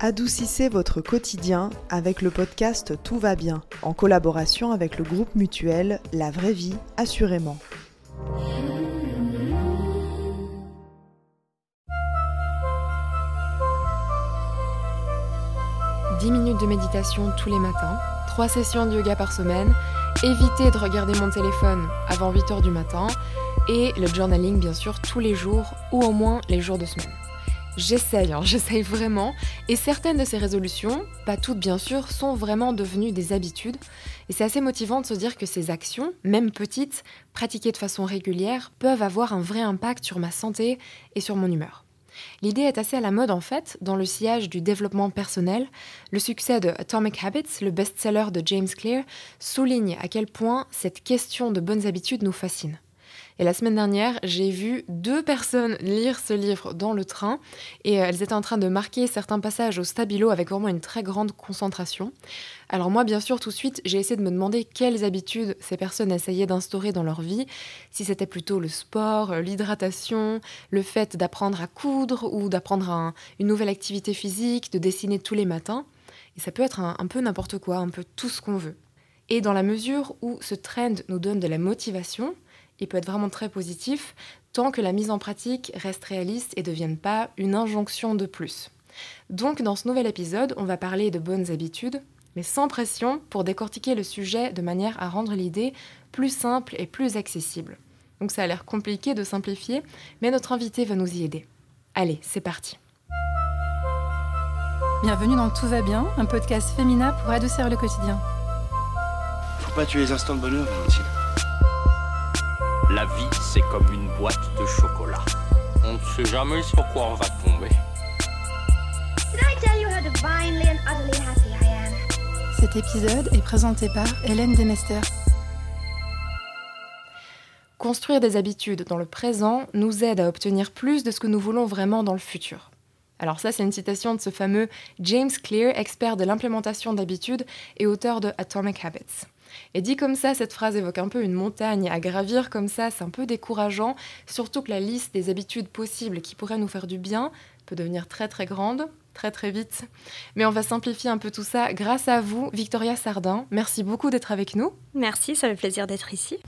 Adoucissez votre quotidien avec le podcast Tout va bien, en collaboration avec le groupe mutuel La vraie vie, assurément. « 10 minutes de méditation tous les matins, 3 sessions de yoga par semaine, éviter de regarder mon téléphone avant 8h du matin et le journaling bien sûr tous les jours ou au moins les jours de semaine. J'essaye, hein, j'essaye vraiment. Et certaines de ces résolutions, pas toutes bien sûr, sont vraiment devenues des habitudes. Et c'est assez motivant de se dire que ces actions, même petites, pratiquées de façon régulière, peuvent avoir un vrai impact sur ma santé et sur mon humeur. L'idée est assez à la mode en fait, dans le sillage du développement personnel. Le succès de Atomic Habits, le best-seller de James Clear, souligne à quel point cette question de bonnes habitudes nous fascine. Et la semaine dernière, j'ai vu deux personnes lire ce livre dans le train et euh, elles étaient en train de marquer certains passages au stabilo avec vraiment une très grande concentration. Alors moi, bien sûr, tout de suite, j'ai essayé de me demander quelles habitudes ces personnes essayaient d'instaurer dans leur vie, si c'était plutôt le sport, euh, l'hydratation, le fait d'apprendre à coudre ou d'apprendre une nouvelle activité physique, de dessiner tous les matins. Et ça peut être un peu n'importe quoi, un peu tout ce qu'on veut. Et dans la mesure où ce trend nous donne de la motivation, il peut être vraiment très positif tant que la mise en pratique reste réaliste et ne devienne pas une injonction de plus. Donc dans ce nouvel épisode, on va parler de bonnes habitudes, mais sans pression pour décortiquer le sujet de manière à rendre l'idée plus simple et plus accessible. Donc ça a l'air compliqué de simplifier, mais notre invité va nous y aider. Allez, c'est parti. Bienvenue dans Tout va bien, un podcast féminin pour adoucir le quotidien. Faut pas tuer les instants de bonheur, Valentine. La vie, c'est comme une boîte de chocolat. On ne sait jamais sur quoi on va tomber. Cet épisode est présenté par Hélène Demester. Construire des habitudes dans le présent nous aide à obtenir plus de ce que nous voulons vraiment dans le futur. Alors ça, c'est une citation de ce fameux James Clear, expert de l'implémentation d'habitudes et auteur de Atomic Habits. Et dit comme ça, cette phrase évoque un peu une montagne à gravir comme ça, c'est un peu décourageant, surtout que la liste des habitudes possibles qui pourraient nous faire du bien peut devenir très très grande, très très vite. Mais on va simplifier un peu tout ça grâce à vous, Victoria Sardin. Merci beaucoup d'être avec nous. Merci, ça fait plaisir d'être ici.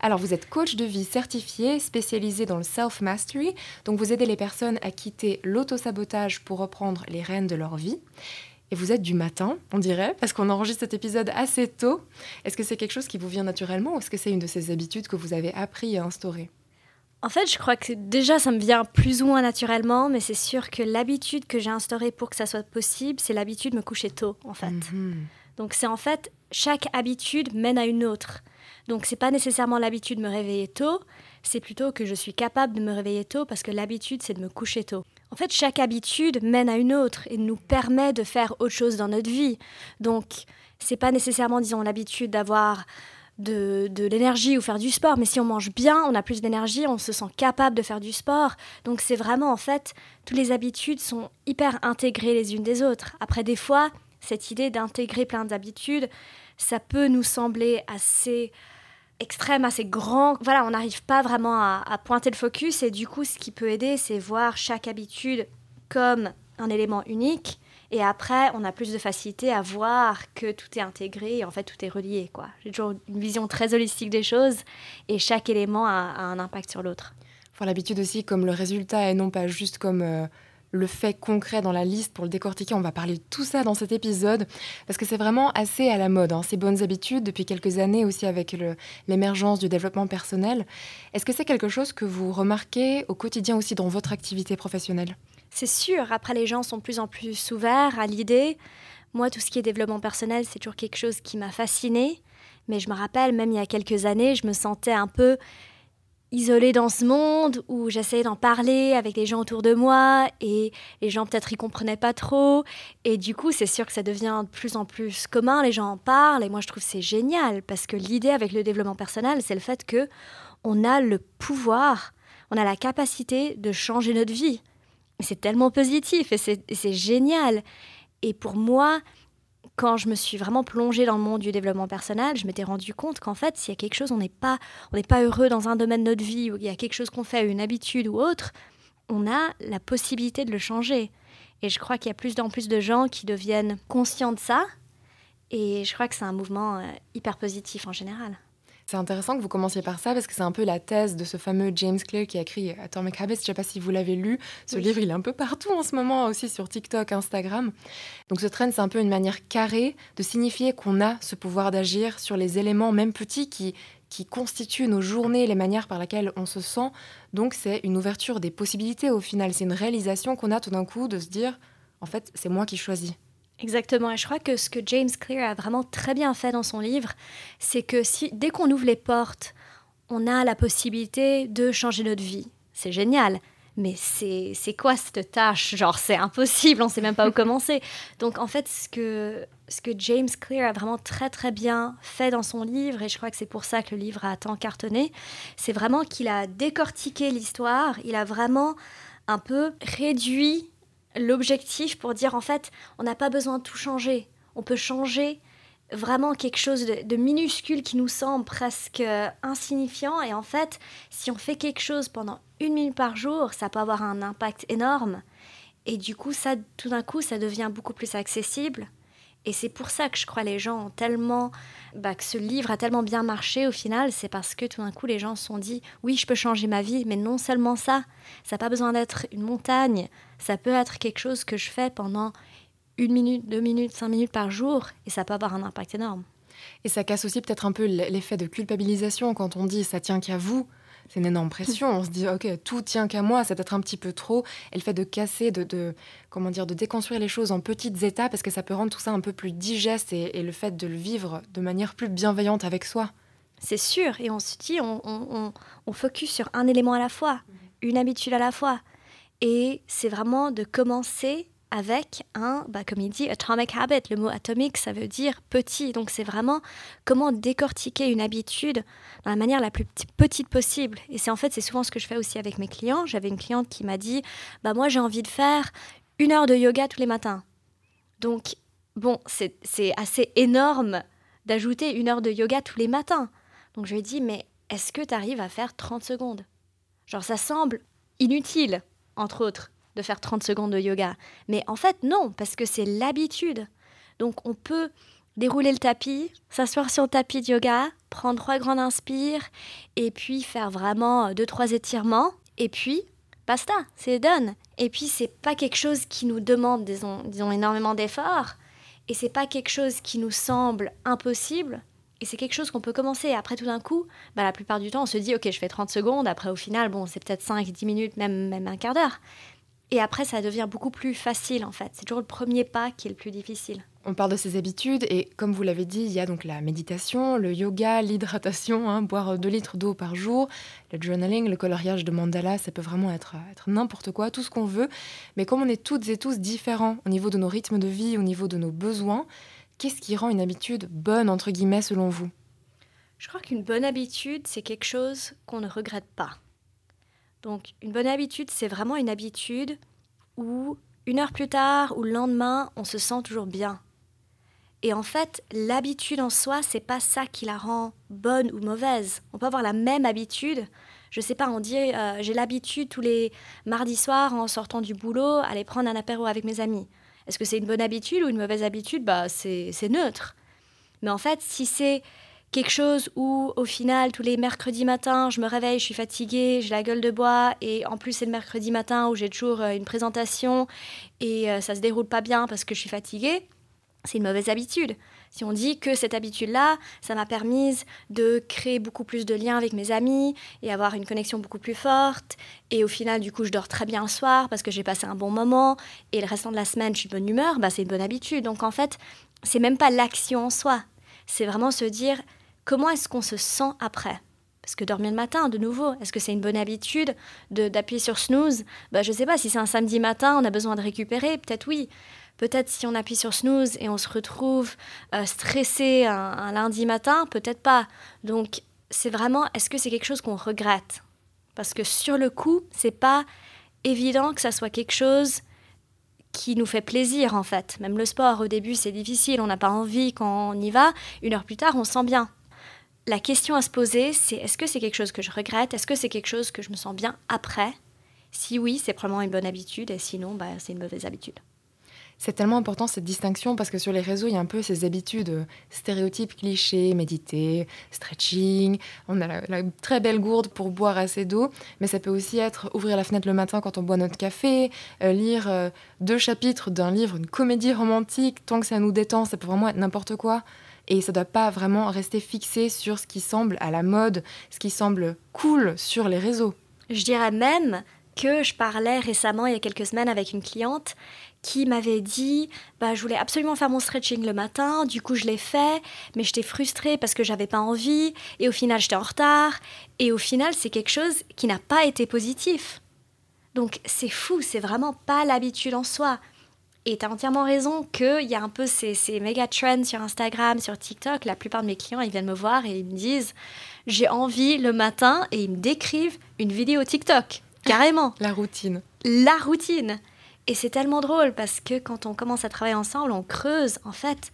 Alors vous êtes coach de vie certifié, spécialisé dans le self-mastery, donc vous aidez les personnes à quitter l'autosabotage pour reprendre les rênes de leur vie. Et vous êtes du matin, on dirait, parce qu'on enregistre cet épisode assez tôt. Est-ce que c'est quelque chose qui vous vient naturellement ou est-ce que c'est une de ces habitudes que vous avez appris à instaurer en fait, je crois que déjà, ça me vient plus ou moins naturellement, mais c'est sûr que l'habitude que j'ai instaurée pour que ça soit possible, c'est l'habitude de me coucher tôt, en fait. Mhm. Donc, c'est en fait, chaque habitude mène à une autre. Donc, c'est pas nécessairement l'habitude de me réveiller tôt, c'est plutôt que je suis capable de me réveiller tôt parce que l'habitude, c'est de me coucher tôt. En fait, chaque habitude mène à une autre et nous permet de faire autre chose dans notre vie. Donc, c'est pas nécessairement, disons, l'habitude d'avoir de, de l'énergie ou faire du sport, mais si on mange bien, on a plus d'énergie, on se sent capable de faire du sport. Donc, c'est vraiment, en fait, toutes les habitudes sont hyper intégrées les unes des autres. Après, des fois, cette idée d'intégrer plein d'habitudes, ça peut nous sembler assez extrême, assez grand. Voilà, on n'arrive pas vraiment à, pointer le focus et du coup, ce qui peut aider, c'est voir chaque habitude comme un élément unique. Et après, on a plus de facilité à voir que tout est intégré et en fait tout est relié. quoi. J'ai toujours une vision très holistique des choses et chaque élément a, un impact sur l'autre. Faut l'habitude aussi comme le résultat et non pas juste comme euh, le fait concret dans la liste pour le décortiquer. On va parler de tout ça dans cet épisode parce que c'est vraiment assez à la mode, hein, ces bonnes habitudes depuis quelques années aussi avec l'émergence du développement personnel. Est-ce que c'est quelque chose que vous remarquez au quotidien aussi dans votre activité professionnelle? C'est sûr, après les gens sont de plus en plus ouverts à l'idée. Moi, tout ce qui est développement personnel, c'est toujours quelque chose qui m'a fascinée. Mais je me rappelle, même il y a quelques années, je me sentais un peu isolée dans ce monde où j'essayais d'en parler avec les gens autour de moi et les gens peut-être y comprenaient pas trop. Et du coup c'est sûr que ça devient de plus en plus commun les gens en parlent et moi je trouve c'est génial parce que l'idée avec le développement personnel c'est le fait que on a le pouvoir on a la capacité de changer notre vie. C'est tellement positif et c'est génial. Et pour moi quand je me suis vraiment plongée dans le monde du développement personnel, je m'étais rendu compte qu'en fait, s'il y a quelque chose, on n'est pas, pas heureux dans un domaine de notre vie, ou il y a quelque chose qu'on fait, une habitude ou autre, on a la possibilité de le changer. Et je crois qu'il y a plus en plus de gens qui deviennent conscients de ça. Et je crois que c'est un mouvement euh, hyper positif en général. C'est intéressant que vous commenciez par ça parce que c'est un peu la thèse de ce fameux James Clear qui a écrit Atomic Habits. Je ne sais pas si vous l'avez lu. Ce livre, il est un peu partout en ce moment, aussi sur TikTok, Instagram. Donc ce trend, c'est un peu une manière carrée de signifier qu'on a ce pouvoir d'agir sur les éléments, même petits, qui, qui constituent nos journées, les manières par lesquelles on se sent. Donc c'est une ouverture des possibilités au final. C'est une réalisation qu'on a tout d'un coup de se dire, en fait, c'est moi qui choisis. Exactement, et je crois que ce que James Clear a vraiment très bien fait dans son livre, c'est que si dès qu'on ouvre les portes, on a la possibilité de changer notre vie. C'est génial, mais c'est quoi cette tâche? Genre, c'est impossible, on ne sait même pas où commencer. Donc, en fait, ce que, ce que James Clear a vraiment très, très bien fait dans son livre, et je crois que c'est pour ça que le livre a tant cartonné, c'est vraiment qu'il a décortiqué l'histoire, il a vraiment un peu réduit l'objectif pour dire en fait, on n'a pas besoin de tout changer. On peut changer vraiment quelque chose de, minuscule qui nous semble presque insignifiant. Et en fait, si on fait quelque chose pendant une minute par jour, ça peut avoir un impact énorme. Et du coup, ça, tout d'un coup, ça devient beaucoup plus accessible. Et c'est pour ça que je crois les gens ont tellement, bah, que ce livre a tellement bien marché au final, c'est parce que tout d'un coup les gens se sont dit oui je peux changer ma vie, mais non seulement ça, ça n'a pas besoin d'être une montagne, ça peut être quelque chose que je fais pendant une minute, deux minutes, cinq minutes par jour, et ça peut avoir un impact énorme. Et ça casse aussi peut-être un peu l'effet de culpabilisation quand on dit ça tient qu'à vous c'est une énorme pression. On se dit, ok, tout tient qu'à moi, c'est peut-être un petit peu trop. Et le fait de casser, de, comment dire, de déconstruire les choses en petites étapes, parce que ça peut rendre tout ça un peu plus digeste et, le fait de le vivre de manière plus bienveillante avec soi. C'est sûr. Et on se dit, on, on, on focus sur un élément à la fois, une habitude à la fois. Et c'est vraiment de commencer avec un, bah, comme il dit, atomic habit. Le mot atomique, ça veut dire petit. Donc c'est vraiment comment décortiquer une habitude dans la manière la plus petite possible. Et c'est en fait, c'est souvent ce que je fais aussi avec mes clients. J'avais une cliente qui m'a dit, bah moi j'ai envie de faire une heure de yoga tous les matins. Donc bon, c'est assez énorme d'ajouter une heure de yoga tous les matins. Donc je lui ai dit, mais est-ce que tu arrives à faire 30 secondes? Genre ça semble inutile, entre autres de faire 30 secondes de yoga. Mais en fait, non, parce que c'est l'habitude. Donc on peut dérouler le tapis, s'asseoir sur le tapis de yoga, prendre trois grandes inspires, et puis faire vraiment euh, deux, trois étirements, et puis basta, c'est done. Et puis c'est pas quelque chose qui nous demande, disons, énormément d'efforts, et c'est pas quelque chose qui nous semble impossible, et c'est quelque chose qu'on peut commencer. Après, tout d'un coup, bah, la plupart du temps, on se dit, ok, je fais 30 secondes. Après, au final, bon, c'est peut-être 5, 10 minutes, même, même un quart d'heure. Et après, ça devient beaucoup plus facile en fait. C'est toujours le premier pas qui est le plus difficile. On parle de ses habitudes et comme vous l'avez dit, il y a donc la méditation, le yoga, l'hydratation, hein, boire 2 litres d'eau par jour, le journaling, le coloriage de mandala, ça peut vraiment être, être n'importe quoi, tout ce qu'on veut. Mais comme on est toutes et tous différents au niveau de nos rythmes de vie, au niveau de nos besoins, qu'est-ce qui rend une habitude bonne, entre guillemets, selon vous? Je crois qu'une bonne habitude, c'est quelque chose qu'on ne regrette pas. Donc une bonne habitude, c'est vraiment une habitude où une heure plus tard ou le lendemain, on se sent toujours bien. Et en fait, l'habitude en soi, c'est pas ça qui la rend bonne ou mauvaise. On peut avoir la même habitude. Je sais pas, on dit euh, j'ai l'habitude tous les mardis soirs en sortant du boulot aller prendre un apéro avec mes amis. Est-ce que c'est une bonne habitude ou une mauvaise habitude? Bah c'est neutre. Mais en fait, si c'est quelque chose où, au final, tous les mercredis matins, je me réveille, je suis fatiguée, j'ai la gueule de bois, et en plus, c'est le mercredi matin où j'ai toujours euh, une présentation et euh, ça se déroule pas bien parce que je suis fatiguée, c'est une mauvaise habitude. Si on dit que cette habitude-là, ça m'a permis de créer beaucoup plus de liens avec mes amis et avoir une connexion beaucoup plus forte, et au final, du coup, je dors très bien le soir parce que j'ai passé un bon moment, et le restant de la semaine, je suis de bonne humeur, bah, c'est une bonne habitude. Donc en fait, c'est même pas l'action en soi, c'est vraiment se dire comment est-ce qu'on se sent après? Parce que dormir le matin, de nouveau, est-ce que c'est une bonne habitude d'appuyer sur snooze? Bah, Je ne sais pas, si c'est un samedi matin, on a besoin de récupérer, peut-être oui. Peut-être si on appuie sur snooze et on se retrouve euh, stressé un, lundi matin, peut-être pas. Donc c'est vraiment, est-ce que c'est quelque chose qu'on regrette? Parce que sur le coup, c'est pas évident que ça soit quelque chose qui nous fait plaisir en fait. Même le sport, au début, c'est difficile, on n'a pas envie quand on y va. Une heure plus tard, on sent bien la question à se poser, c'est est-ce que c'est quelque chose que je regrette? Est-ce que c'est quelque chose que je me sens bien après? Si oui, c'est probablement une bonne habitude, et sinon, bah, c'est une mauvaise habitude. C'est tellement important cette distinction parce que sur les réseaux, il y a un peu ces habitudes euh, stéréotypes, clichés, méditer, stretching. On a la, très belle gourde pour boire assez d'eau, mais ça peut aussi être ouvrir la fenêtre le matin quand on boit notre café, euh, lire euh, deux chapitres d'un livre, une comédie romantique. Tant que ça nous détend, ça peut vraiment être n'importe quoi. Et ça ne doit pas vraiment rester fixé sur ce qui semble à la mode, ce qui semble cool sur les réseaux. Je dirais même que je parlais récemment, il y a quelques semaines, avec une cliente qui m'avait dit bah, je voulais absolument faire mon stretching le matin, du coup je l'ai fait, mais j'étais frustrée parce que j'avais pas envie, et au final j'étais en retard, et au final c'est quelque chose qui n'a pas été positif. Donc c'est fou, c'est vraiment pas l'habitude en soi. Et tu as entièrement raison qu'il y a un peu ces, ces méga trends sur Instagram, sur TikTok. La plupart de mes clients, ils viennent me voir et ils me disent J'ai envie le matin, et ils me décrivent une vidéo TikTok. Carrément. La routine. La routine. Et c'est tellement drôle parce que quand on commence à travailler ensemble, on creuse. En fait,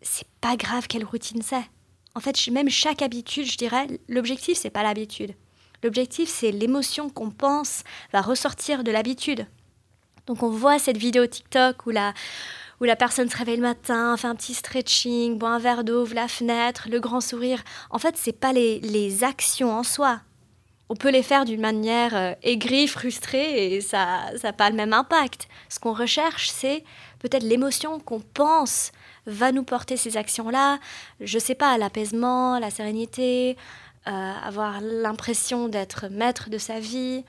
c'est pas grave quelle routine c'est. En fait, même chaque habitude, je dirais, l'objectif, c'est pas l'habitude. L'objectif, c'est l'émotion qu'on pense va ressortir de l'habitude. Donc, on voit cette vidéo TikTok où la, où la personne se réveille le matin, fait un petit stretching, boit un verre d'eau, ouvre la fenêtre, le grand sourire. En fait, c'est pas les, les actions en soi, on peut les faire d'une manière euh, aigrie, frustrée, et ça n'a pas le même impact. Ce qu'on recherche, c'est peut-être l'émotion qu'on pense va nous porter ces actions-là. Je sais pas, l'apaisement, la sérénité, euh, avoir l'impression d'être maître de sa vie,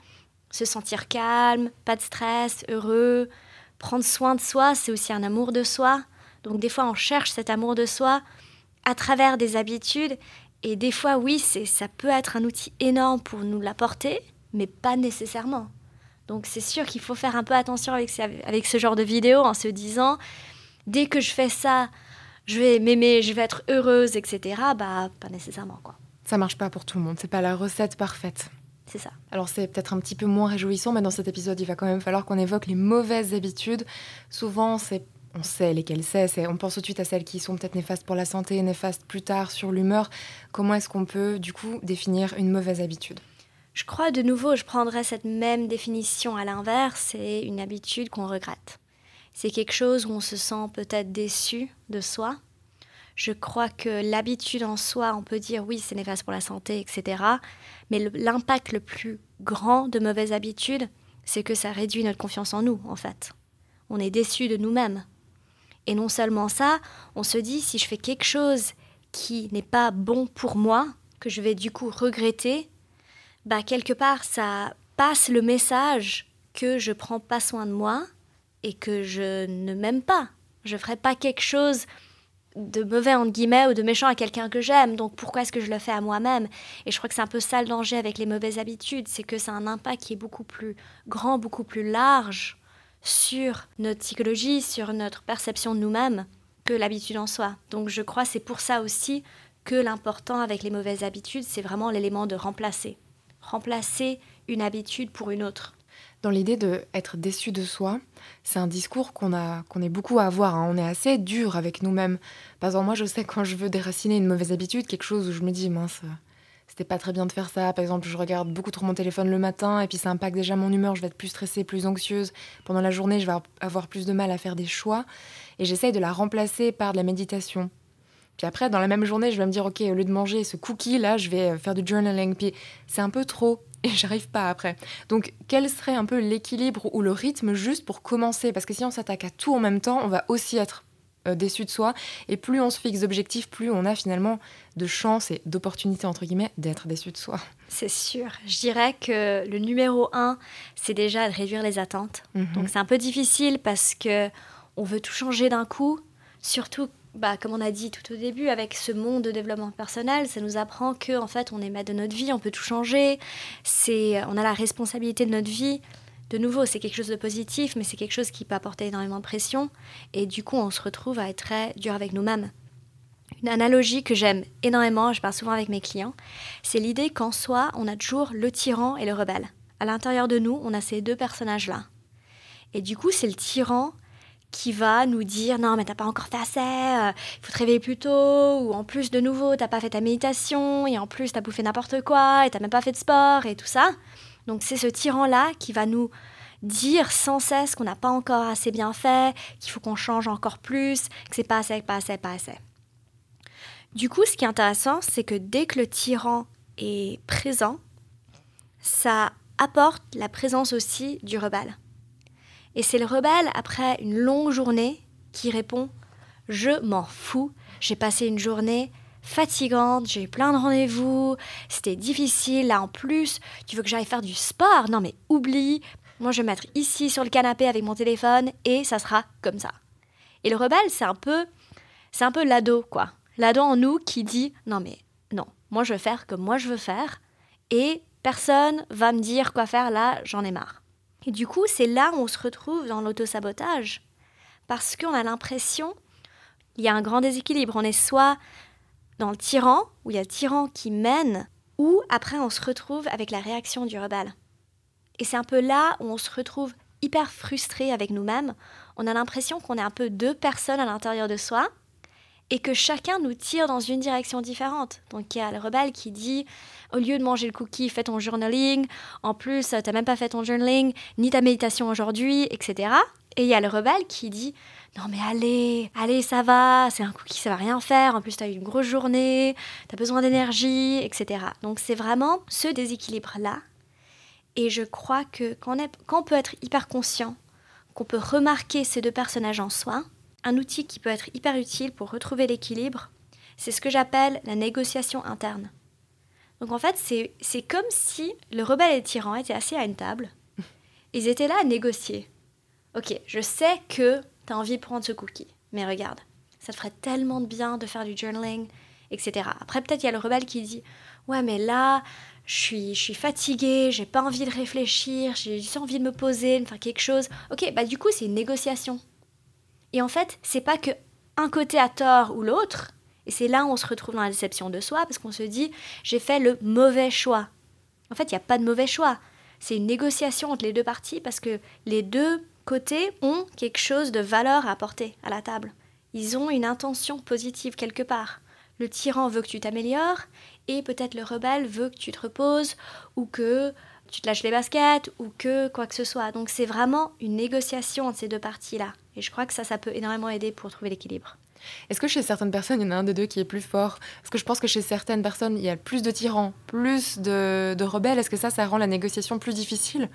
se sentir calme, pas de stress, heureux. Prendre soin de soi, c'est aussi un amour de soi. Donc des fois, on cherche cet amour de soi à travers des habitudes et des fois, oui, ça peut être un outil énorme pour nous l'apporter, mais pas nécessairement. Donc c'est sûr qu'il faut faire un peu attention avec, avec ce genre de vidéo en se disant, dès que je fais ça, je vais m'aimer, je vais être heureuse, etc. Bah, pas nécessairement, quoi. Ça marche pas pour tout le monde, c'est pas la recette parfaite. C'est ça. Alors c'est peut-être un petit peu moins réjouissant, mais dans cet épisode, il va quand même falloir qu'on évoque les mauvaises habitudes. Souvent, c'est on sait lesquelles c'est, on pense tout de suite à celles qui sont peut-être néfastes pour la santé, néfastes plus tard sur l'humeur. Comment est-ce qu'on peut du coup définir une mauvaise habitude? Je crois de nouveau, je prendrais cette même définition à l'inverse, c'est une habitude qu'on regrette. C'est quelque chose où on se sent peut-être déçu de soi. Je crois que l'habitude en soi, on peut dire oui, c'est néfaste pour la santé, etc. Mais l'impact le plus grand de mauvaises habitudes, c'est que ça réduit notre confiance en nous, en fait. On est déçu de nous-mêmes et non seulement ça, on se dit si je fais quelque chose qui n'est pas bon pour moi, que je vais du coup regretter, bah quelque part ça passe le message que je prends pas soin de moi et que je ne m'aime pas. Je ferai pas quelque chose de mauvais entre guillemets ou de méchant à quelqu'un que j'aime. Donc pourquoi est-ce que je le fais à moi-même? Et je crois que c'est un peu ça le danger avec les mauvaises habitudes, c'est que c'est un impact qui est beaucoup plus grand, beaucoup plus large sur notre psychologie, sur notre perception de nous-mêmes que l'habitude en soi. Donc je crois c'est pour ça aussi que l'important avec les mauvaises habitudes, c'est vraiment l'élément de remplacer. Remplacer une habitude pour une autre. Dans l'idée d'être déçu de soi, c'est un discours qu'on a qu'on est beaucoup à avoir. Hein. On est assez dur avec nous-mêmes. Par exemple, moi, je sais quand je veux déraciner une mauvaise habitude, quelque chose où je me dis mince, c'était pas très bien de faire ça. Par exemple, je regarde beaucoup trop mon téléphone le matin et puis ça impacte déjà mon humeur. Je vais être plus stressée, plus anxieuse. Pendant la journée, je vais avoir plus de mal à faire des choix. Et j'essaye de la remplacer par de la méditation. Puis après, dans la même journée, je vais me dire, OK, au lieu de manger ce cookie, là, je vais euh, faire du journaling. Puis c'est un peu trop et j'arrive pas après. Donc, quel serait un peu l'équilibre ou le rythme juste pour commencer? Parce que si on s'attaque à tout en même temps, on va aussi être euh, déçu de soi. Et plus on se fixe d'objectifs, plus on a finalement de chance et d'opportunités, entre guillemets, d'être déçu de soi. C'est sûr. Je dirais que le numéro un, c'est déjà de réduire les attentes. Mhm. Donc c'est un peu difficile parce que on veut tout changer d'un coup, surtout bah, comme on a dit tout au début, avec ce monde de développement personnel, ça nous apprend que en fait, on est maître de notre vie, on peut tout changer. C'est, on a la responsabilité de notre vie de nouveau, c'est quelque chose de positif, mais c'est quelque chose qui peut apporter énormément de pression. Et du coup, on se retrouve à être très dur avec nous-mêmes. Une analogie que j'aime énormément, je parle souvent avec mes clients, c'est l'idée qu'en soi, on a toujours le tyran et le rebelle. À l'intérieur de nous, on a ces deux personnages-là. Et du coup, c'est le tyran qui va nous dire non mais t'as pas encore fait assez, il euh, faut te réveiller plus tôt, ou en plus de nouveau t'as pas fait ta méditation, et en plus t'as bouffé n'importe quoi, et t'as même pas fait de sport, et tout ça. Donc c'est ce tyran-là qui va nous dire sans cesse qu'on n'a pas encore assez bien fait, qu'il faut qu'on change encore plus, que c'est pas assez, pas assez, pas assez. Du coup, ce qui est intéressant, c'est que dès que le tyran est présent, ça apporte la présence aussi du rebelle. Et c'est le rebelle, après une longue journée, qui répond Je m'en fous, j'ai passé une journée fatigante, j'ai eu plein de rendez-vous, c'était difficile, là en plus, tu veux que j'aille faire du sport? Non mais oublie, moi je vais mettre ici sur le canapé avec mon téléphone et ça sera comme ça. Et le rebelle, c'est un peu c'est un peu l'ado quoi. L'ado en nous qui dit non mais non, moi je veux faire comme moi je veux faire et personne va me dire quoi faire là, j'en ai marre. Et du coup, c'est là où on se retrouve dans l'autosabotage parce qu'on a l'impression il y a un grand déséquilibre, on est soit dans le tyran où il y a le tyran qui mène ou après on se retrouve avec la réaction du rebelle. Et c'est un peu là où on se retrouve hyper frustré avec nous-mêmes. On a l'impression qu'on est un peu deux personnes à l'intérieur de soi et que chacun nous tire dans une direction différente. Donc il y a le rebelle qui dit au lieu de manger le cookie, fais ton journaling. En plus, tu n'as même pas fait ton journaling, ni ta méditation aujourd'hui, etc. Et il y a le rebelle qui dit non mais allez, allez, ça va, c'est un cookie, ça va rien faire. En plus, tu as eu une grosse journée, tu as besoin d'énergie, etc. Donc c'est vraiment ce déséquilibre-là et je crois que quand on, peut être hyper conscient, qu'on peut remarquer ces deux personnages en soi, un outil qui peut être hyper utile pour retrouver l'équilibre, c'est ce que j'appelle la négociation interne. Donc en fait, c'est comme si le rebelle et le tyran étaient assis à une table. Ils étaient là à négocier. Ok, je sais que tu as envie de prendre ce cookie, mais regarde, ça te ferait tellement de bien de faire du journaling, etc. Après, peut-être il y a le rebelle qui dit Ouais, mais là, je suis, je suis fatiguée, j'ai pas envie de réfléchir, j'ai juste envie de me poser, de faire quelque chose. Ok, bah du coup, c'est une négociation. Et en fait, c'est pas que un côté a tort ou l'autre, et c'est là où on se retrouve dans la déception de soi, parce qu'on se dit, j'ai fait le mauvais choix. En fait, il n'y a pas de mauvais choix. C'est une négociation entre les deux parties, parce que les deux côtés ont quelque chose de valeur à apporter à la table. Ils ont une intention positive quelque part. Le tyran veut que tu t'améliores et peut-être le rebelle veut que tu te reposes ou que tu te lâches les baskets ou que quoi que ce soit. Donc c'est vraiment une négociation entre ces deux parties-là. Et je crois que ça, ça peut énormément aider pour trouver l'équilibre. Est-ce que chez certaines personnes, il y en a un des deux qui est plus fort? Parce que je pense que chez certaines personnes, il y a plus de tyrans, plus de, de rebelles. Est-ce que ça, ça rend la négociation plus difficile?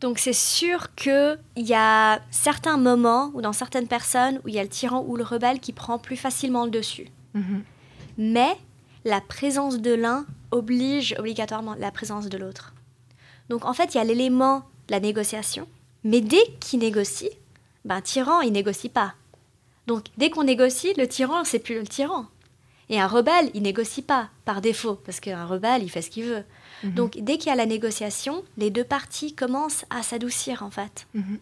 Donc c'est sûr qu'il y a certains moments ou dans certaines personnes où il y a le tyran ou le rebelle qui prend plus facilement le dessus. Mhm. Mais la présence de l'un oblige obligatoirement la présence de l'autre. Donc en fait, il y a l'élément de la négociation, mais dès qu'il négocie, ben tyran, il négocie pas. Donc dès qu'on négocie, le tyran, c'est plus le tyran. Et un rebelle, il négocie pas par défaut, parce qu'un rebelle, il fait ce qu'il veut. Mhm. Donc dès qu'il y a la négociation, les deux parties commencent à s'adoucir en fait. Mhm.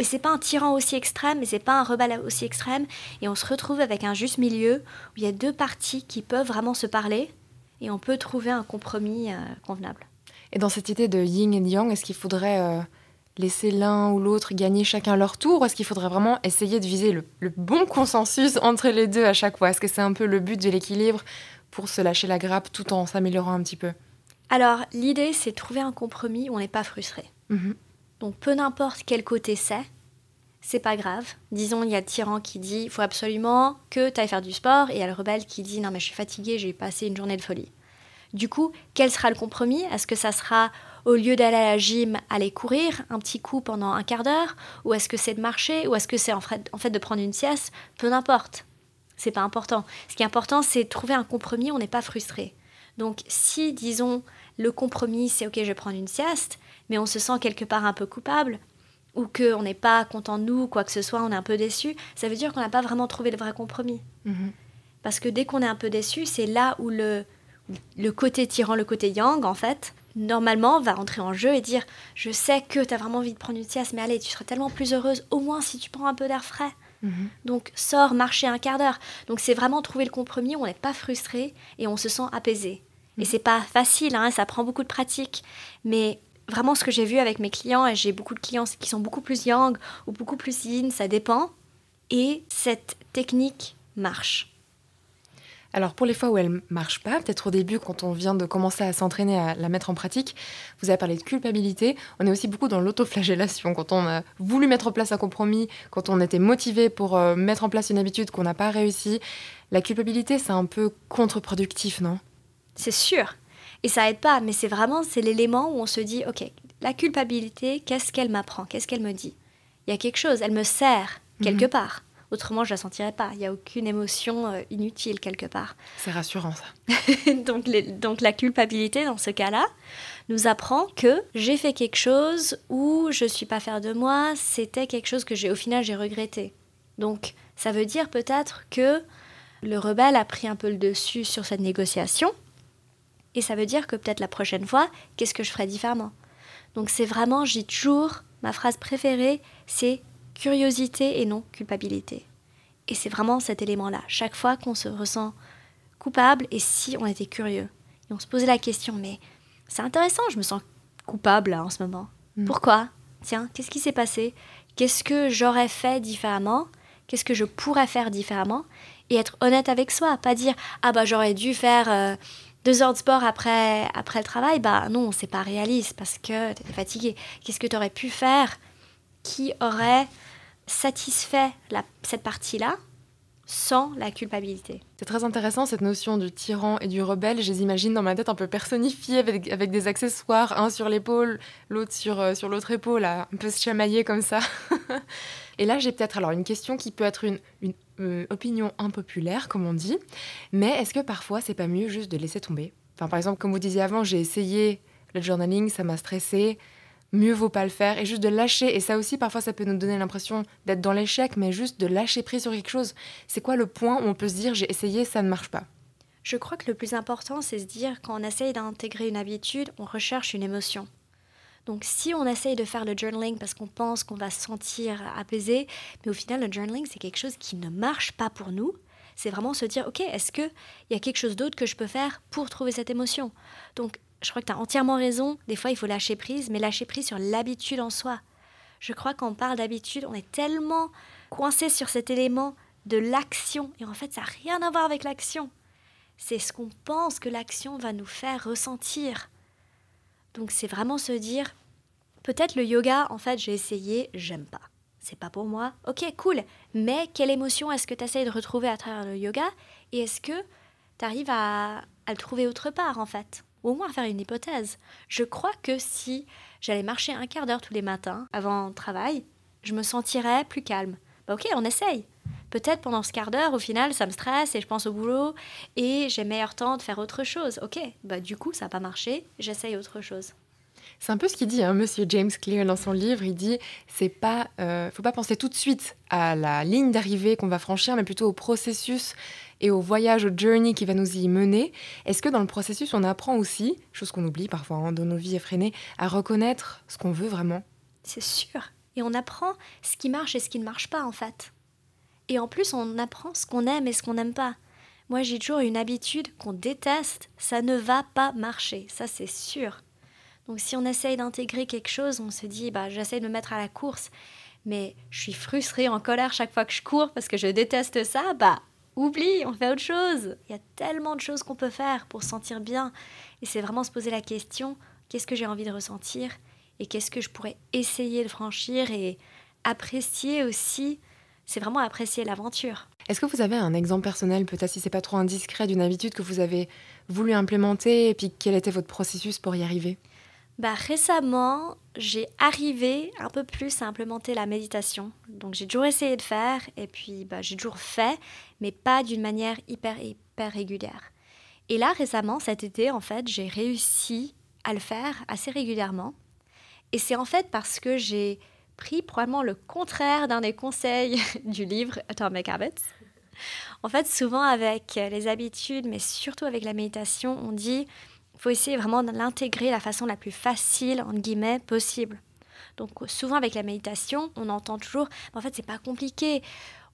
Et c'est pas un tyran aussi extrême, mais c'est pas un rebelle aussi extrême. Et on se retrouve avec un juste milieu où il y a deux parties qui peuvent vraiment se parler et on peut trouver un compromis euh, convenable. Et dans cette idée de yin et yang, est-ce qu'il faudrait euh, laisser l'un ou l'autre gagner chacun leur tour ou est-ce qu'il faudrait vraiment essayer de viser le, le, bon consensus entre les deux à chaque fois? Est-ce que c'est un peu le but de l'équilibre pour se lâcher la grappe tout en s'améliorant un petit peu? Alors, l'idée, c'est de trouver un compromis où on n'est pas frustré. Mhm. Donc peu importe quel côté c'est, c'est pas grave. Disons, il y a le tyran qui dit il faut absolument que tu ailles faire du sport, et il y a le rebelle qui dit non, mais je suis fatigué, j'ai passé une journée de folie. Du coup, quel sera le compromis? Est-ce que ça sera, au lieu d'aller à la gym, aller courir un petit coup pendant un quart d'heure Ou est-ce que c'est de marcher Ou est-ce que c'est en fait, en fait de prendre une sieste Peu importe. C'est pas important. Ce qui est important, c'est de trouver un compromis, on n'est pas frustré. Donc, si, disons, le compromis, c'est OK, je vais prendre une sieste, mais on se sent quelque part un peu coupable, ou qu'on n'est pas content de nous, quoi que ce soit, on est un peu déçu, ça veut dire qu'on n'a pas vraiment trouvé le vrai compromis. Mhm. Parce que dès qu'on est un peu déçu, c'est là où le, le côté tyran, le côté yang, en fait, normalement, va entrer en jeu et dire Je sais que tu as vraiment envie de prendre une sieste, mais allez, tu seras tellement plus heureuse, au moins si tu prends un peu d'air frais. Mhm. Donc, sors, marcher un quart d'heure. Donc, c'est vraiment trouver le compromis où on n'est pas frustré et on se sent apaisé. Et mhm. c'est pas facile, hein, ça prend beaucoup de pratique. Mais vraiment ce que j'ai vu avec mes clients, et j'ai beaucoup de clients qui sont beaucoup plus yang ou beaucoup plus yin, ça dépend. Et cette technique marche. Alors pour les fois où elle marche pas, peut-être au début quand on vient de commencer à s'entraîner à la mettre en pratique, vous avez parlé de culpabilité, on est aussi beaucoup dans l'autoflagellation, quand on a voulu mettre en place un compromis, quand on était motivé pour euh, mettre en place une habitude qu'on n'a pas réussi. La culpabilité, c'est un peu contre-productif, non? C'est sûr. Et ça aide pas, mais c'est vraiment c'est l'élément où on se dit OK, la culpabilité, qu'est-ce qu'elle m'apprend? Qu'est-ce qu'elle me dit? Il y a quelque chose, elle me sert quelque mhm. part. Autrement, je la sentirais pas. Il n'y a aucune émotion euh, inutile quelque part. C'est rassurant ça. donc, donc la culpabilité, dans ce cas-là, nous apprend que j'ai fait quelque chose ou je suis pas fière de moi, c'était quelque chose que j'ai au final j'ai regretté. Donc ça veut dire peut-être que le rebelle a pris un peu le dessus sur cette négociation et ça veut dire que peut-être la prochaine fois, qu'est-ce que je ferais différemment? Donc c'est vraiment, j'ai toujours ma phrase préférée, c'est curiosité et non culpabilité. Et c'est vraiment cet élément-là. Chaque fois qu'on se ressent coupable, et si on était curieux, et on se posait la question, mais c'est intéressant, je me sens coupable en ce moment. Mm. Pourquoi? Tiens, qu'est-ce qui s'est passé? Qu'est-ce que j'aurais fait différemment? Qu'est-ce que je pourrais faire différemment? Et être honnête avec soi, pas dire ah bah j'aurais dû faire euh, deux heures de sport après après le travail. Bah non, c'est pas réaliste parce que es fatigué. Qu'est-ce que tu aurais pu faire? Qui aurait satisfait cette partie-là sans la culpabilité. C'est très intéressant cette notion du tyran et du rebelle. Je les imagine dans ma tête un peu personnifiés avec, avec des accessoires, un sur l'épaule, l'autre sur, euh, sur l'autre épaule, un peu se chamailler comme ça. et là, j'ai peut-être alors une question qui peut être une, une euh, opinion impopulaire, comme on dit, mais est-ce que parfois c'est pas mieux juste de laisser tomber? Enfin, par exemple, comme vous disiez avant, j'ai essayé le journaling, ça m'a stressé mieux vaut pas le faire et juste de lâcher. Et ça aussi, parfois, ça peut nous donner l'impression d'être dans l'échec, mais juste de lâcher prise sur quelque chose. C'est quoi le point où on peut se dire j'ai essayé, ça ne marche pas? Je crois que le plus important, c'est se dire quand on essaye d'intégrer une habitude, on recherche une émotion. Donc si on essaye de faire le journaling parce qu'on pense qu'on va se sentir apaisé, mais au final le journaling c'est quelque chose qui ne marche pas pour nous, c'est vraiment se dire ok est-ce qu'il y a quelque chose d'autre que je peux faire pour trouver cette émotion? Donc je crois que tu as entièrement raison. Des fois, il faut lâcher prise, mais lâcher prise sur l'habitude en soi. Je crois qu'on parle d'habitude, on est tellement coincé sur cet élément de l'action. Et en fait, ça n'a rien à voir avec l'action. C'est ce qu'on pense que l'action va nous faire ressentir. Donc, c'est vraiment se dire peut-être le yoga, en fait, j'ai essayé, j'aime pas. C'est pas pour moi. Ok, cool. Mais quelle émotion est-ce que tu essayes de retrouver à travers le yoga? Et est-ce que tu arrives à, à le trouver autre part, en fait? Au moins faire une hypothèse. Je crois que si j'allais marcher un quart d'heure tous les matins avant travail, je me sentirais plus calme. Bah ok, on essaye. Peut-être pendant ce quart d'heure, au final, ça me stresse et je pense au boulot et j'ai meilleur temps de faire autre chose. Ok, bah du coup, ça n'a pas marché, j'essaye autre chose. C'est un peu ce qu'il dit, hein, Monsieur James Clear dans son livre. Il dit, c'est pas, euh, faut pas penser tout de suite à la ligne d'arrivée qu'on va franchir, mais plutôt au processus et au voyage, au journey qui va nous y mener. Est-ce que dans le processus, on apprend aussi, chose qu'on oublie parfois hein, dans nos vies effrénées, à reconnaître ce qu'on veut vraiment? C'est sûr. Et on apprend ce qui marche et ce qui ne marche pas, en fait. Et en plus, on apprend ce qu'on aime et ce qu'on n'aime pas. Moi, j'ai toujours une habitude qu'on déteste, ça ne va pas marcher, ça c'est sûr. Donc si on essaye d'intégrer quelque chose, on se dit, bah, j'essaie de me mettre à la course, mais je suis frustrée, en colère chaque fois que je cours parce que je déteste ça, bah oublie, on fait autre chose. Il y a tellement de choses qu'on peut faire pour se sentir bien. Et c'est vraiment se poser la question, qu'est-ce que j'ai envie de ressentir et qu'est-ce que je pourrais essayer de franchir et apprécier aussi. C'est vraiment apprécier l'aventure. Est-ce que vous avez un exemple personnel, peut-être si c'est pas trop indiscret, d'une habitude que vous avez voulu implémenter et puis quel était votre processus pour y arriver? Bah, Récemment, j'ai arrivé un peu plus à implémenter la méditation. Donc j'ai toujours essayé de faire et puis bah, j'ai toujours fait, mais pas d'une manière hyper, hyper régulière. Et là, récemment, cet été, en fait, j'ai réussi à le faire assez régulièrement. Et c'est en fait parce que j'ai pris probablement le contraire d'un des conseils du livre Atomic Habits. En fait, souvent avec les habitudes, mais surtout avec la méditation, on dit il faut essayer vraiment de l'intégrer la façon la plus facile, entre guillemets, possible. Donc souvent avec la méditation, on entend toujours, en fait c'est pas compliqué.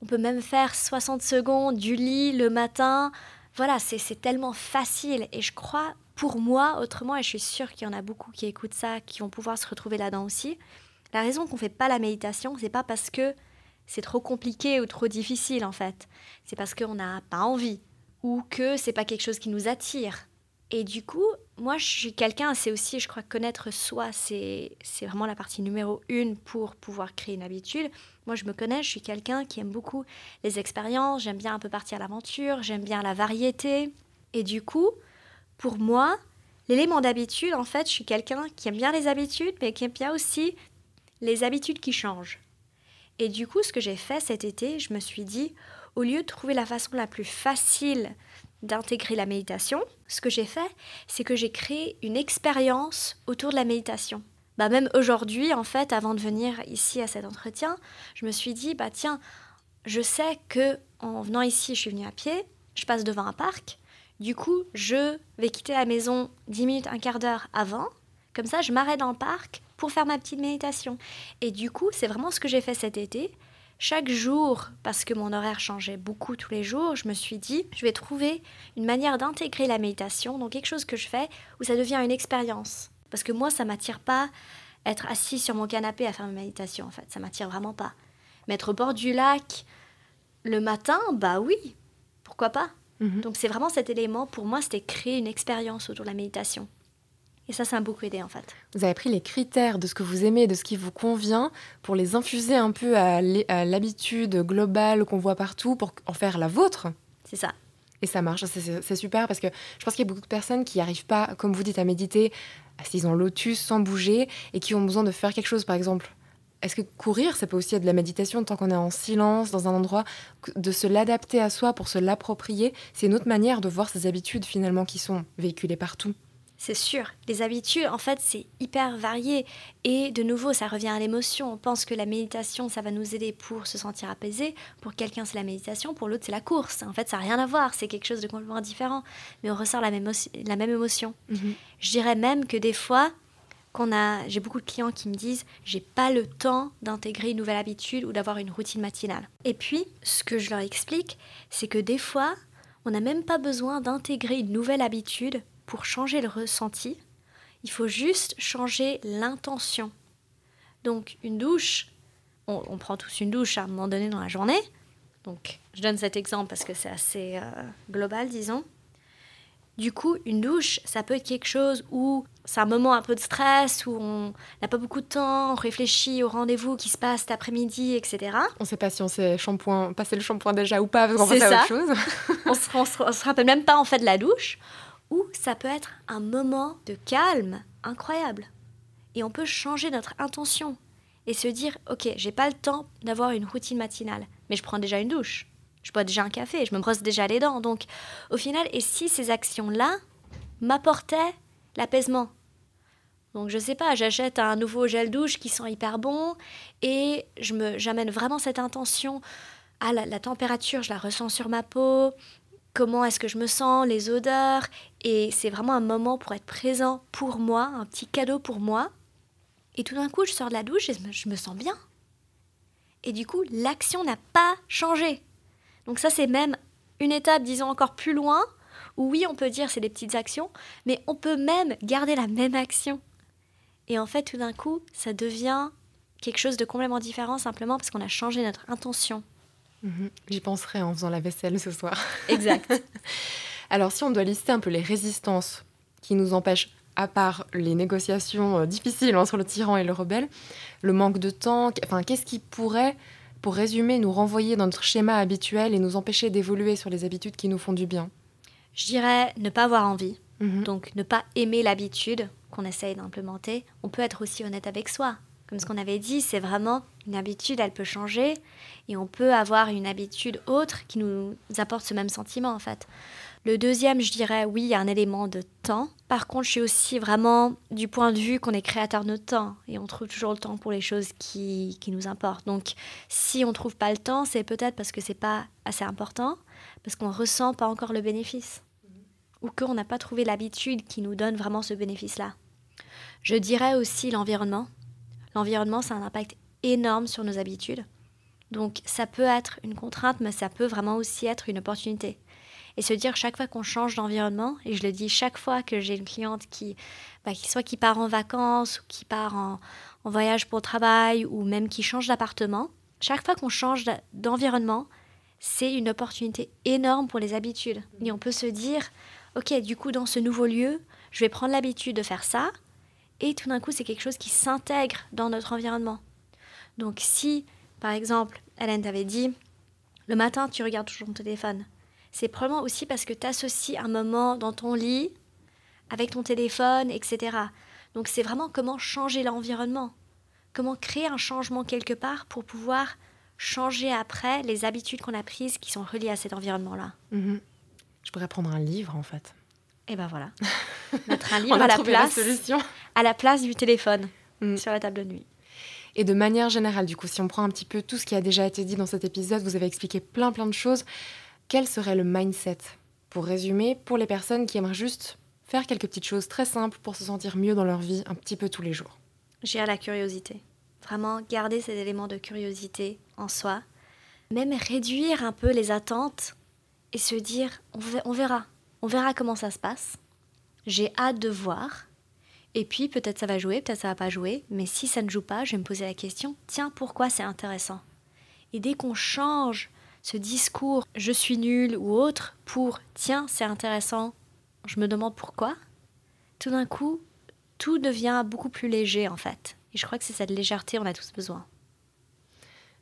On peut même faire 60 secondes du lit le matin. Voilà, c'est tellement facile. Et je crois, pour moi, autrement, et je suis sûre qu'il y en a beaucoup qui écoutent ça, qui vont pouvoir se retrouver là-dedans aussi, la raison qu'on ne fait pas la méditation, c'est pas parce que c'est trop compliqué ou trop difficile en fait. C'est parce qu'on n'a pas envie ou que c'est pas quelque chose qui nous attire. Et du coup, moi, je suis quelqu'un, c'est aussi, je crois, connaître soi, c'est vraiment la partie numéro une pour pouvoir créer une habitude. Moi, je me connais, je suis quelqu'un qui aime beaucoup les expériences, j'aime bien un peu partir à l'aventure, j'aime bien la variété. Et du coup, pour moi, l'élément d'habitude, en fait, je suis quelqu'un qui aime bien les habitudes, mais qui aime bien aussi les habitudes qui changent. Et du coup, ce que j'ai fait cet été, je me suis dit, au lieu de trouver la façon la plus facile d'intégrer la méditation, ce que j'ai fait, c'est que j'ai créé une expérience autour de la méditation. Bah même aujourd'hui, en fait, avant de venir ici à cet entretien, je me suis dit, bah tiens, je sais que en venant ici, je suis venue à pied, je passe devant un parc, du coup, je vais quitter la maison 10 minutes, un quart d'heure avant, comme ça, je m'arrête dans le parc pour faire ma petite méditation. Et du coup, c'est vraiment ce que j'ai fait cet été. Chaque jour, parce que mon horaire changeait beaucoup tous les jours, je me suis dit, je vais trouver une manière d'intégrer la méditation, donc quelque chose que je fais où ça devient une expérience. Parce que moi, ça m'attire pas être assis sur mon canapé à faire ma méditation, en fait. Ça m'attire vraiment pas. Mettre au bord du lac le matin, bah oui, pourquoi pas. Mhm. Donc c'est vraiment cet élément, pour moi, c'était créer une expérience autour de la méditation. Et ça, ça m'a beaucoup aidé en fait. Vous avez pris les critères de ce que vous aimez, de ce qui vous convient, pour les infuser un peu à l'habitude globale qu'on voit partout, pour en faire la vôtre. C'est ça. Et ça marche, c'est super parce que je pense qu'il y a beaucoup de personnes qui n'arrivent pas, comme vous dites, à méditer assises en lotus sans bouger et qui ont besoin de faire quelque chose, par exemple. Est-ce que courir, ça peut aussi être de la méditation tant qu'on est en silence, dans un endroit, de se l'adapter à soi pour se l'approprier? C'est une autre manière de voir ces habitudes finalement qui sont véhiculées partout. C'est sûr. Les habitudes, en fait, c'est hyper varié. Et de nouveau, ça revient à l'émotion. On pense que la méditation, ça va nous aider pour se sentir apaisé. Pour quelqu'un, c'est la méditation. Pour l'autre, c'est la course. En fait, ça n'a rien à voir. C'est quelque chose de complètement différent. Mais on ressort la même, la même émotion. Mhm. Je dirais même que des fois, qu'on a, j'ai beaucoup de clients qui me disent j'ai pas le temps d'intégrer une nouvelle habitude ou d'avoir une routine matinale. Et puis, ce que je leur explique, c'est que des fois, on n'a même pas besoin d'intégrer une nouvelle habitude pour changer le ressenti, il faut juste changer l'intention. Donc une douche, on, prend tous une douche à un moment donné dans la journée. Donc je donne cet exemple parce que c'est assez euh, global, disons. Du coup, une douche, ça peut être quelque chose où c'est un moment un peu de stress, où on n'a pas beaucoup de temps, on réfléchit au rendez-vous qui se passe cet après-midi, etc. On ne sait pas si on sait shampoing, passer le shampoing déjà ou pas, parce qu'on à autre chose. on ne se, se, rappelle même pas en fait de la douche ou ça peut être un moment de calme incroyable. Et on peut changer notre intention et se dire ok, j'ai pas le temps d'avoir une routine matinale, mais je prends déjà une douche, je bois déjà un café, je me brosse déjà les dents. Donc au final, et si ces actions-là m'apportaient l'apaisement? Donc je sais pas, j'achète un nouveau gel douche qui sent hyper bon et je me j'amène vraiment cette intention à la, température, je la ressens sur ma peau, comment est-ce que je me sens, les odeurs. Et c'est vraiment un moment pour être présent pour moi, un petit cadeau pour moi. Et tout d'un coup, je sors de la douche et je me sens bien. Et du coup, l'action n'a pas changé. Donc ça, c'est même une étape, disons, encore plus loin, où oui, on peut dire c'est des petites actions, mais on peut même garder la même action. Et en fait, tout d'un coup, ça devient quelque chose de complètement différent simplement parce qu'on a changé notre intention. Mhm. J'y penserai en faisant la vaisselle ce soir. Exact. Alors si on doit lister un peu les résistances qui nous empêchent, à part les négociations euh, difficiles entre le tyran et le rebelle, le manque de temps, enfin qu'est-ce qui pourrait, pour résumer, nous renvoyer dans notre schéma habituel et nous empêcher d'évoluer sur les habitudes qui nous font du bien? Je dirais ne pas avoir envie, mhm. donc ne pas aimer l'habitude qu'on essaye d'implémenter. On peut être aussi honnête avec soi. Comme ce qu'on avait dit, c'est vraiment une habitude, elle peut changer et on peut avoir une habitude autre qui nous apporte ce même sentiment en fait. Le deuxième, je dirais, oui, il y a un élément de temps. Par contre, je suis aussi vraiment du point de vue qu'on est créateur de notre temps et on trouve toujours le temps pour les choses qui, qui nous importent. Donc, si on ne trouve pas le temps, c'est peut-être parce que c'est pas assez important, parce qu'on ressent pas encore le bénéfice ou qu'on n'a pas trouvé l'habitude qui nous donne vraiment ce bénéfice-là. Je dirais aussi l'environnement. L'environnement, ça a un impact énorme sur nos habitudes. Donc ça peut être une contrainte, mais ça peut vraiment aussi être une opportunité. Et se dire chaque fois qu'on change d'environnement, et je le dis chaque fois que j'ai une cliente qui, bah, soit qui part en vacances, ou qui part en, en voyage pour travail, ou même qui change d'appartement, chaque fois qu'on change d'environnement, c'est une opportunité énorme pour les habitudes. Et on peut se dire, ok, du coup, dans ce nouveau lieu, je vais prendre l'habitude de faire ça, et tout d'un coup, c'est quelque chose qui s'intègre dans notre environnement. Donc si, par exemple, Hélène t'avait dit, le matin, tu regardes toujours ton téléphone, c'est probablement aussi parce que tu associes un moment dans ton lit avec ton téléphone, etc. Donc c'est vraiment comment changer l'environnement, comment créer un changement quelque part pour pouvoir changer après les habitudes qu'on a prises qui sont reliées à cet environnement-là. Mhm. Je pourrais prendre un livre en fait. Et ben voilà. Mettre un livre à, la place, à la place du téléphone mm. sur la table de nuit. Et de manière générale, du coup, si on prend un petit peu tout ce qui a déjà été dit dans cet épisode, vous avez expliqué plein plein de choses. Quel serait le mindset Pour résumer, pour les personnes qui aimeraient juste faire quelques petites choses très simples pour se sentir mieux dans leur vie un petit peu tous les jours? J'ai la curiosité. Vraiment garder cet élément de curiosité en soi. Même réduire un peu les attentes et se dire on verra. On verra comment ça se passe. J'ai hâte de voir. Et puis peut-être ça va jouer, peut-être ça va pas jouer. Mais si ça ne joue pas, je vais me poser la question tiens, pourquoi c'est intéressant? Et dès qu'on change ce discours je suis nul ou autre pour tiens, c'est intéressant, je me demande pourquoi, tout d'un coup, tout devient beaucoup plus léger en fait. Et je crois que c'est cette légèreté, on a tous besoin.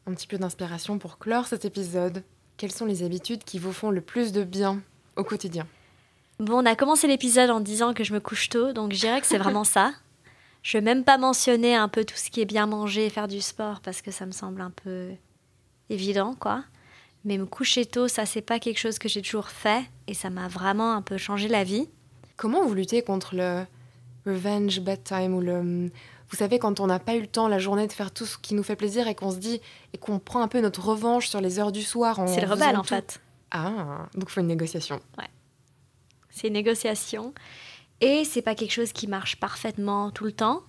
Un petit peu d'inspiration pour clore cet épisode. Quelles sont les habitudes qui vous font le plus de bien au quotidien? Bon, on a commencé l'épisode en disant que je me couche tôt, donc je dirais que c'est vraiment ça. Je vais même pas mentionner un peu tout ce qui est bien manger et faire du sport parce que ça me semble un peu évident, quoi. Mais me coucher tôt, ça, c'est pas quelque chose que j'ai toujours fait et ça m'a vraiment un peu changé la vie. Comment vous luttez contre le revenge bedtime ou le. Vous savez, quand on n'a pas eu le temps la journée de faire tout ce qui nous fait plaisir et qu'on se dit. et qu'on prend un peu notre revanche sur les heures du soir. C'est le rebelle, en fait. Ah, donc il faut une négociation. Ouais. C'est une négociation. Et c'est pas quelque chose qui marche parfaitement tout le temps.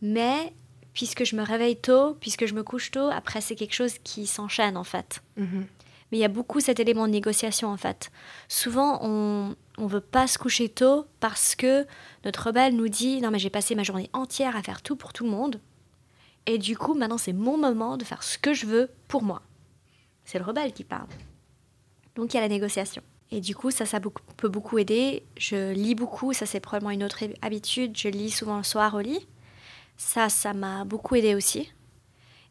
Mais puisque je me réveille tôt, puisque je me couche tôt, après c'est quelque chose qui s'enchaîne en fait. Mhm. Mais il y a beaucoup cet élément de négociation en fait. Souvent on ne veut pas se coucher tôt parce que notre rebelle nous dit non mais j'ai passé ma journée entière à faire tout pour tout le monde. Et du coup maintenant c'est mon moment de faire ce que je veux pour moi. C'est le rebelle qui parle. Donc il y a la négociation. Et du coup, ça, ça peut beaucoup aider. Je lis beaucoup, ça c'est probablement une autre habitude. Je lis souvent le soir au lit. Ça, ça m'a beaucoup aidé aussi.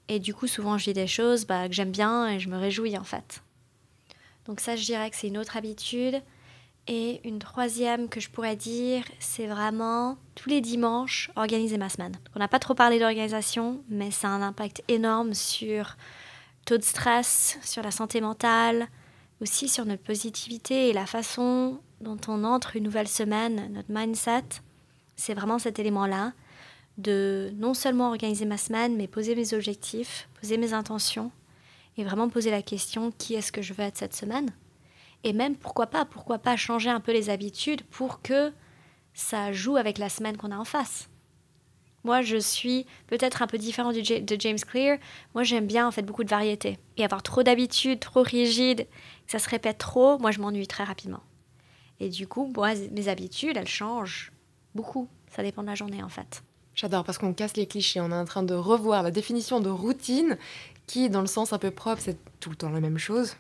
Et du coup, souvent, je dis des choses bah, que j'aime bien et je me réjouis en fait. Donc ça, je dirais que c'est une autre habitude. Et une troisième que je pourrais dire, c'est vraiment tous les dimanches organiser ma semaine. On n'a pas trop parlé d'organisation, mais ça a un impact énorme sur taux de stress, sur la santé mentale, aussi sur notre positivité et la façon dont on entre une nouvelle semaine, notre mindset. C'est vraiment cet élément-là de non seulement organiser ma semaine, mais poser mes objectifs, poser mes intentions et vraiment poser la question qui est-ce que je veux être cette semaine? Et même pourquoi pas, pourquoi pas changer un peu les habitudes pour que ça joue avec la semaine qu'on a en face? Moi, je suis peut-être un peu différent de James Clear. Moi, j'aime bien en fait beaucoup de variété. Et avoir trop d'habitudes, trop rigides, ça se répète trop, moi, je m'ennuie très rapidement. Et du coup, moi, mes habitudes, elles changent beaucoup. Ça dépend de la journée en fait. J'adore parce qu'on casse les clichés. On est en train de revoir la définition de routine qui, dans le sens un peu propre, c'est tout le temps la même chose.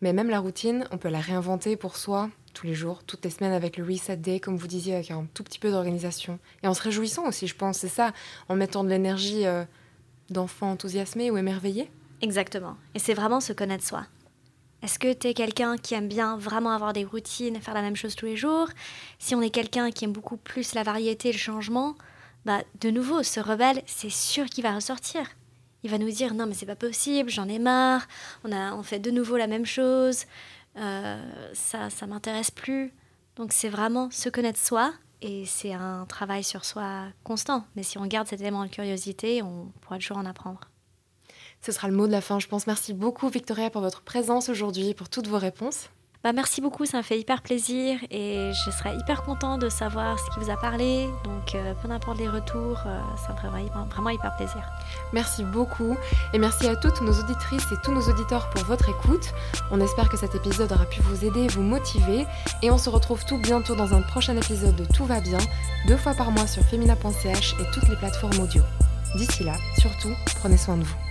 Mais même la routine, on peut la réinventer pour soi tous les jours, toutes les semaines avec le reset day, comme vous disiez, avec un tout petit peu d'organisation. Et en se réjouissant aussi, je pense, c'est ça, en mettant de l'énergie euh, d'enfant enthousiasmé ou émerveillé. Exactement. Et c'est vraiment se connaître soi. Est-ce que tu es quelqu'un qui aime bien vraiment avoir des routines, faire la même chose tous les jours? Si on est quelqu'un qui aime beaucoup plus la variété, le changement, bah, de nouveau, ce rebelle, c'est sûr qu'il va ressortir. Il va nous dire non mais c'est pas possible, j'en ai marre, on, a, on fait de nouveau la même chose, euh, ça ça m'intéresse plus. Donc c'est vraiment se connaître soi et c'est un travail sur soi constant. Mais si on garde cet élément de curiosité, on pourra toujours en apprendre. Ce sera le mot de la fin, je pense. Merci beaucoup Victoria pour votre présence aujourd'hui, pour toutes vos réponses. Bah, merci beaucoup, ça me fait hyper plaisir et je serais hyper content de savoir ce qui vous a parlé. Donc, euh, peu importe les retours, euh, ça me ferait vraiment hyper plaisir. Merci beaucoup et merci à toutes nos auditrices et tous nos auditeurs pour votre écoute. On espère que cet épisode aura pu vous aider, vous motiver et on se retrouve tout bientôt dans un prochain épisode de Tout va bien, deux fois par mois sur femina.ch et toutes les plateformes audio. D'ici là, surtout, prenez soin de vous.